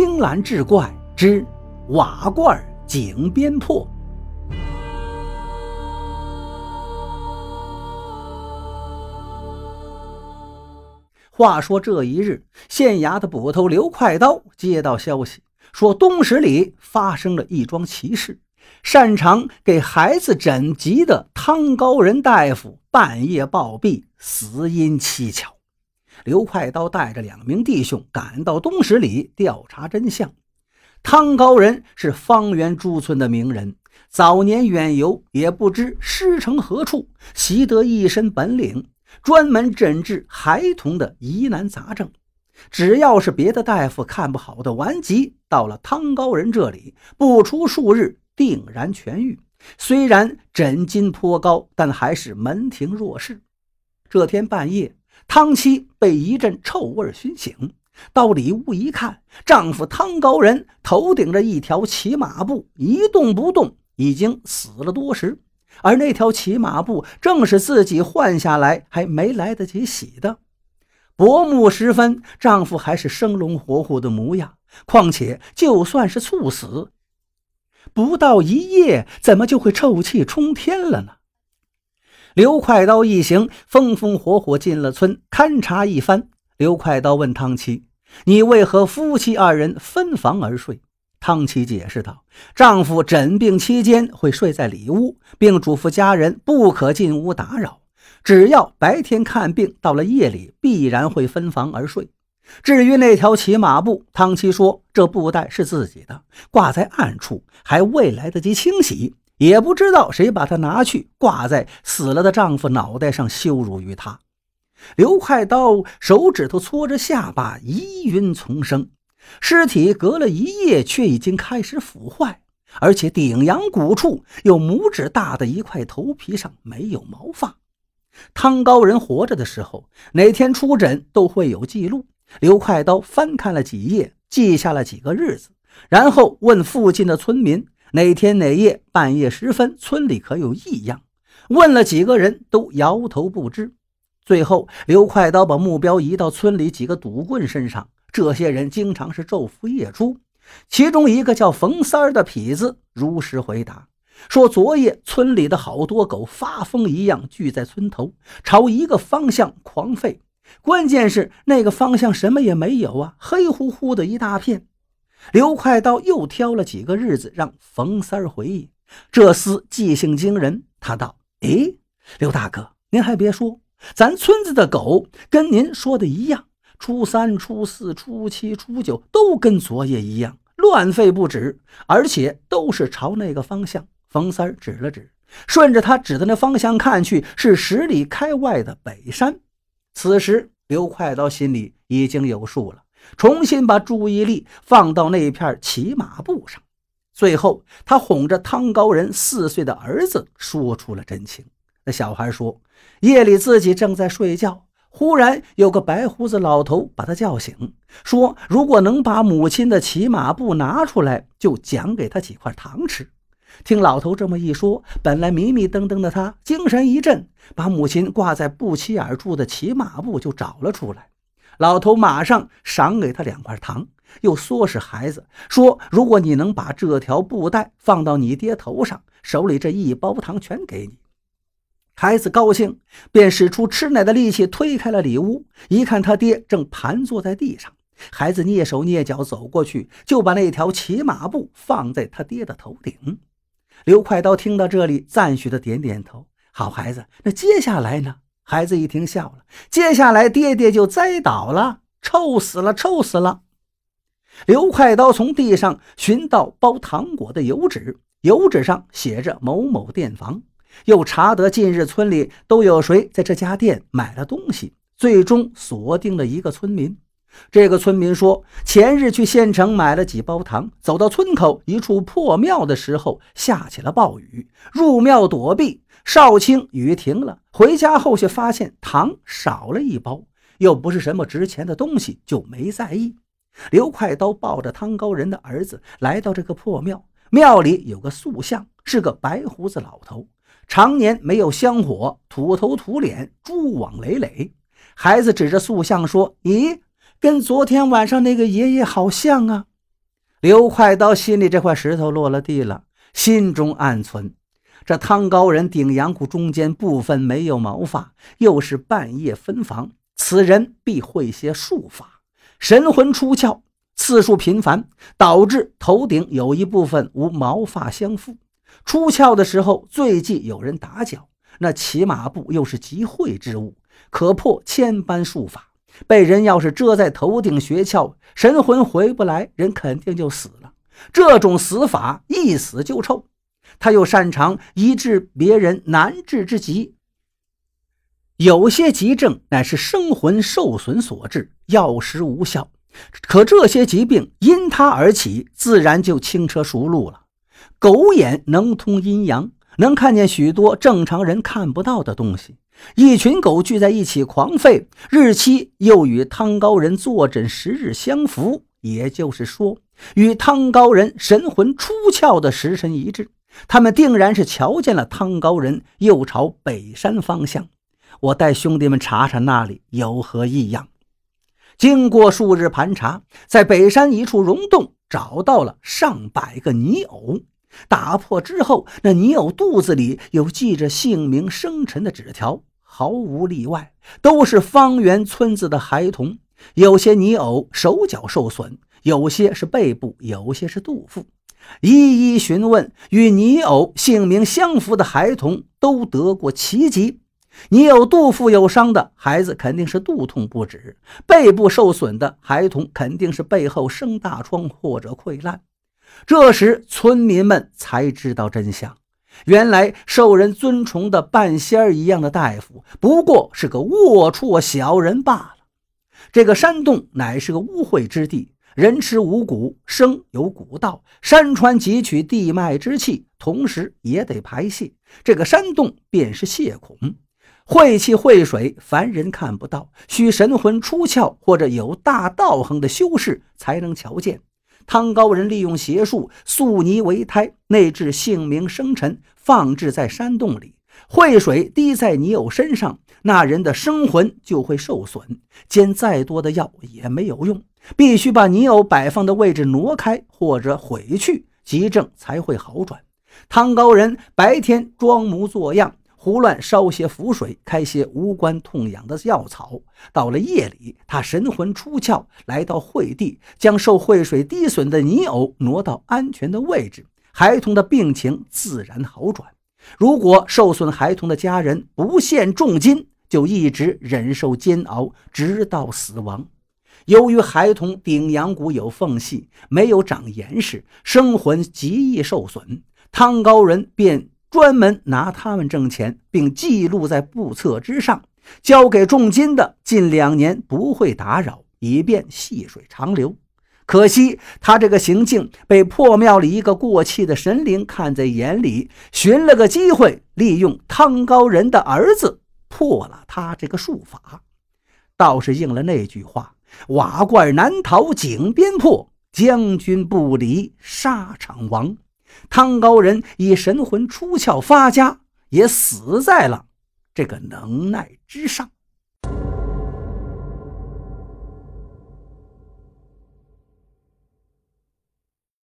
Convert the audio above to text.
青蓝志怪之瓦罐井边破。话说这一日，县衙的捕头刘快刀接到消息，说东十里发生了一桩奇事。擅长给孩子诊疾的汤高仁大夫半夜暴毙，死因蹊跷。刘快刀带着两名弟兄赶到东十里调查真相。汤高人是方圆诸村的名人，早年远游，也不知师承何处，习得一身本领，专门诊治孩童的疑难杂症。只要是别的大夫看不好的顽疾，到了汤高人这里，不出数日定然痊愈。虽然诊金颇高，但还是门庭若市。这天半夜。汤妻被一阵臭味熏醒，到里屋一看，丈夫汤高仁头顶着一条骑马布，一动不动，已经死了多时。而那条骑马布正是自己换下来还没来得及洗的。薄暮时分，丈夫还是生龙活虎的模样。况且，就算是猝死，不到一夜，怎么就会臭气冲天了呢？刘快刀一行风风火火进了村，勘察一番。刘快刀问汤七：“你为何夫妻二人分房而睡？”汤七解释道：“丈夫诊病期间会睡在里屋，并嘱咐家人不可进屋打扰。只要白天看病，到了夜里必然会分房而睡。至于那条骑马布，汤七说这布袋是自己的，挂在暗处，还未来得及清洗。”也不知道谁把它拿去挂在死了的丈夫脑袋上羞辱于他。刘快刀手指头搓着下巴，疑云丛生。尸体隔了一夜，却已经开始腐坏，而且顶阳骨处有拇指大的一块头皮上没有毛发。汤高人活着的时候，哪天出诊都会有记录。刘快刀翻看了几页，记下了几个日子，然后问附近的村民。哪天哪夜半夜时分，村里可有异样？问了几个人都摇头不知。最后，刘快刀把目标移到村里几个赌棍身上。这些人经常是昼伏夜出。其中一个叫冯三儿的痞子如实回答说：“昨夜村里的好多狗发疯一样聚在村头，朝一个方向狂吠。关键是那个方向什么也没有啊，黑乎乎的一大片。”刘快刀又挑了几个日子让冯三儿回忆，这厮记性惊人。他道：“哎，刘大哥，您还别说，咱村子的狗跟您说的一样，初三、初四、初七、初九都跟昨夜一样乱吠不止，而且都是朝那个方向。”冯三儿指了指，顺着他指的那方向看去，是十里开外的北山。此时，刘快刀心里已经有数了。重新把注意力放到那片骑马布上，最后他哄着汤高人四岁的儿子说出了真情。那小孩说，夜里自己正在睡觉，忽然有个白胡子老头把他叫醒，说如果能把母亲的骑马布拿出来，就奖给他几块糖吃。听老头这么一说，本来迷迷瞪瞪的他精神一振，把母亲挂在不起眼处的骑马布就找了出来。老头马上赏给他两块糖，又唆使孩子说：“如果你能把这条布带放到你爹头上，手里这一包糖全给你。”孩子高兴，便使出吃奶的力气推开了里屋，一看他爹正盘坐在地上，孩子蹑手蹑脚走过去，就把那条骑马布放在他爹的头顶。刘快刀听到这里，赞许的点点头：“好孩子，那接下来呢？”孩子一听笑了，接下来爹爹就栽倒了，臭死了，臭死了。刘快刀从地上寻到包糖果的油纸，油纸上写着某某店房，又查得近日村里都有谁在这家店买了东西，最终锁定了一个村民。这个村民说，前日去县城买了几包糖，走到村口一处破庙的时候，下起了暴雨，入庙躲避。少卿雨停了，回家后却发现糖少了一包，又不是什么值钱的东西，就没在意。刘快刀抱着汤高人的儿子来到这个破庙，庙里有个塑像，是个白胡子老头，常年没有香火，土头土脸，蛛网累累。孩子指着塑像说：“咦，跟昨天晚上那个爷爷好像啊！”刘快刀心里这块石头落了地了，心中暗存：这汤高人顶阳骨中间部分没有毛发，又是半夜分房，此人必会些术法，神魂出窍次数频繁，导致头顶有一部分无毛发相附。出窍的时候，最忌有人打搅。那骑马步又是极会之物，可破千般术法。被人要是遮在头顶穴窍，神魂回不来，人肯定就死了。这种死法一死就臭。他又擅长医治别人难治之疾，有些疾症乃是生魂受损所致，药石无效。可这些疾病因他而起，自然就轻车熟路了。狗眼能通阴阳，能看见许多正常人看不到的东西。一群狗聚在一起狂吠，日期又与汤高人坐诊时日相符，也就是说，与汤高人神魂出窍的时辰一致。他们定然是瞧见了汤高人又朝北山方向。我带兄弟们查查那里有何异样。经过数日盘查，在北山一处溶洞找到了上百个泥偶。打破之后，那泥偶肚子里有记着姓名生辰的纸条。毫无例外，都是方圆村子的孩童。有些泥偶手脚受损，有些是背部，有些是肚腹。一一询问，与泥偶姓名相符的孩童都得过奇疾。泥偶肚腹有伤的孩子，肯定是肚痛不止；背部受损的孩童，肯定是背后生大疮或者溃烂。这时，村民们才知道真相。原来受人尊崇的半仙儿一样的大夫，不过是个龌龊小人罢了。这个山洞乃是个污秽之地，人吃五谷，生有谷道，山川汲取地脉之气，同时也得排泄。这个山洞便是泄孔，晦气秽水，凡人看不到，需神魂出窍或者有大道行的修士才能瞧见。汤高人利用邪术塑泥为胎，内置姓名生辰，放置在山洞里。秽水滴在泥偶身上，那人的生魂就会受损。煎再多的药也没有用，必须把泥偶摆放的位置挪开或者毁去，急症才会好转。汤高人白天装模作样。胡乱烧些符水，开些无关痛痒的药草。到了夜里，他神魂出窍，来到会地，将受惠水滴损的泥偶挪到安全的位置，孩童的病情自然好转。如果受损孩童的家人不献重金，就一直忍受煎熬，直到死亡。由于孩童顶阳骨有缝隙，没有长严实，生魂极易受损，汤高人便。专门拿他们挣钱，并记录在簿册之上，交给重金的近两年不会打扰，以便细水长流。可惜他这个行径被破庙里一个过气的神灵看在眼里，寻了个机会，利用汤高人的儿子破了他这个术法，倒是应了那句话：“瓦罐难逃井边破，将军不离沙场亡。”汤高人以神魂出窍发家，也死在了这个能耐之上。